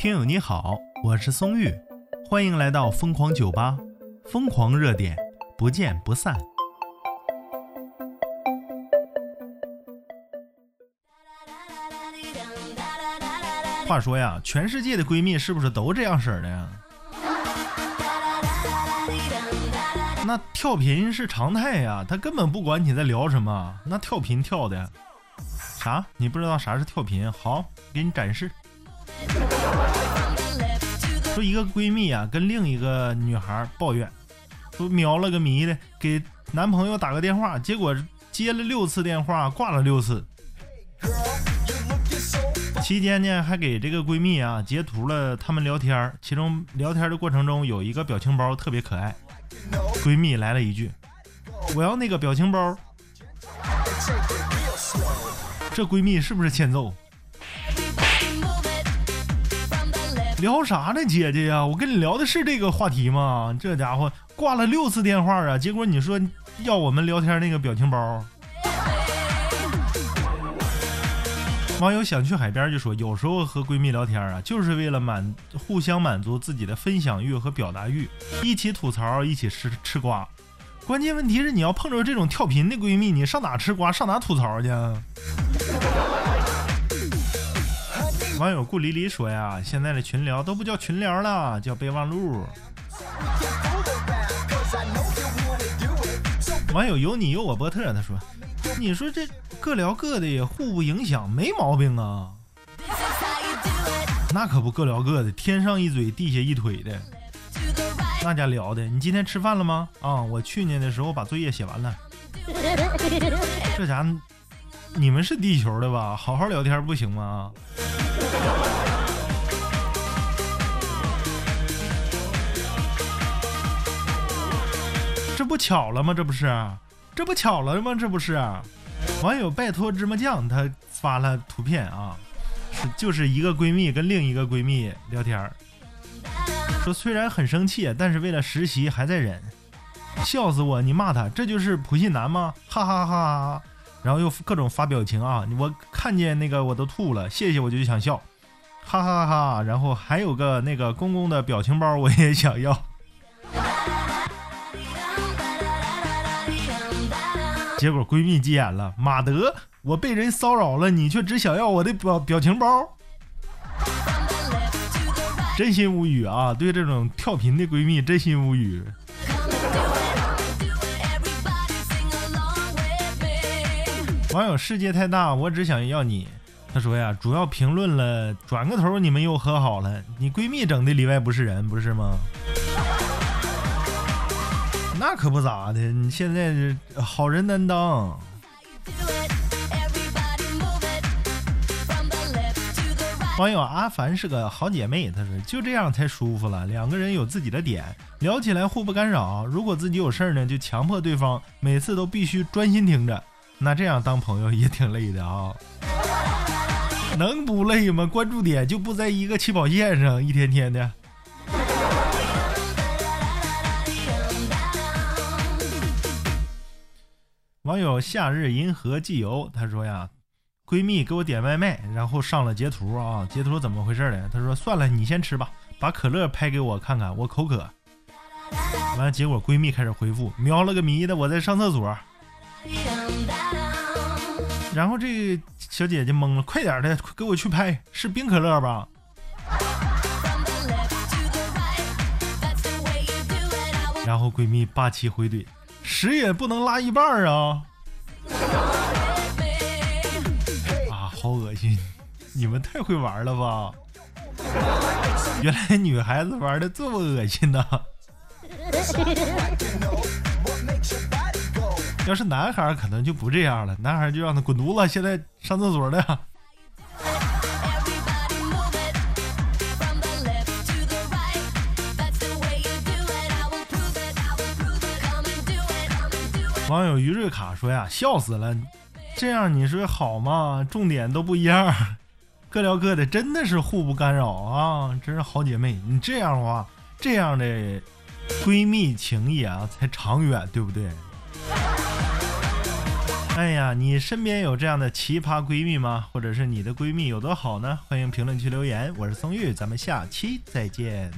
听友你好，我是松玉，欢迎来到疯狂酒吧，疯狂热点，不见不散。话说呀，全世界的闺蜜是不是都这样式儿的呀？那跳频是常态呀，他根本不管你在聊什么，那跳频跳的。啥？你不知道啥是跳频？好，给你展示。说一个闺蜜啊，跟另一个女孩抱怨，说瞄了个迷的，给男朋友打个电话，结果接了六次电话，挂了六次。期间呢，还给这个闺蜜啊截图了他们聊天，其中聊天的过程中有一个表情包特别可爱。闺蜜来了一句：“我要那个表情包。”这闺蜜是不是欠揍？聊啥呢，姐姐呀？我跟你聊的是这个话题吗？这家伙挂了六次电话啊！结果你说要我们聊天那个表情包。网友想去海边就说，有时候和闺蜜聊天啊，就是为了满互相满足自己的分享欲和表达欲，一起吐槽，一起吃吃瓜。关键问题是，你要碰着这种跳频的闺蜜，你上哪吃瓜，上哪吐槽去？网友顾离离说呀，现在的群聊都不叫群聊了，叫备忘录。网友有你有我波特，他说，你说这各聊各的也互不影响，没毛病啊。那可不各聊各的，天上一嘴地下一腿的，那家聊的。你今天吃饭了吗？啊，我去年的时候把作业写完了。这家你们是地球的吧？好好聊天不行吗？这不巧了吗？这不是，这不巧了吗？这不是。网友拜托芝麻酱，他发了图片啊，是就是一个闺蜜跟另一个闺蜜聊天说虽然很生气，但是为了实习还在忍，笑死我！你骂他，这就是普信男吗？哈哈哈哈！然后又各种发表情啊，我看见那个我都吐了，谢谢我就想笑，哈哈哈！然后还有个那个公公的表情包我也想要。结果闺蜜急眼了，马德，我被人骚扰了，你却只想要我的表表情包，真心无语啊！对这种跳频的闺蜜，真心无语。网友世界太大，我只想要你。他说呀，主要评论了，转个头你们又和好了，你闺蜜整的里外不是人，不是吗？那可不咋的，你现在好人难当。网友阿凡是个好姐妹，她说就这样才舒服了，两个人有自己的点，聊起来互不干扰。如果自己有事儿呢，就强迫对方每次都必须专心听着，那这样当朋友也挺累的啊。能不累吗？关注点就不在一个起跑线上，一天天的。网友夏日银河寄游，他说呀，闺蜜给我点外卖，然后上了截图啊，截图怎么回事呢？他说算了，你先吃吧，把可乐拍给我看看，我口渴。完了，结果闺蜜开始回复，瞄了个迷的，我在上厕所。然后这小姐姐懵了，快点的，给我去拍，是冰可乐吧？然后闺蜜霸气回怼。屎也不能拉一半啊！啊，好恶心！你们太会玩了吧？原来女孩子玩的这么恶心呐！要是男孩可能就不这样了，男孩就让他滚犊子，现在上厕所呢。网友于瑞卡说呀，笑死了，这样你说好吗？重点都不一样，各聊各的，真的是互不干扰啊！真是好姐妹，你这样的话，这样的闺蜜情谊啊才长远，对不对？哎呀，你身边有这样的奇葩闺蜜吗？或者是你的闺蜜有多好呢？欢迎评论区留言，我是松玉，咱们下期再见。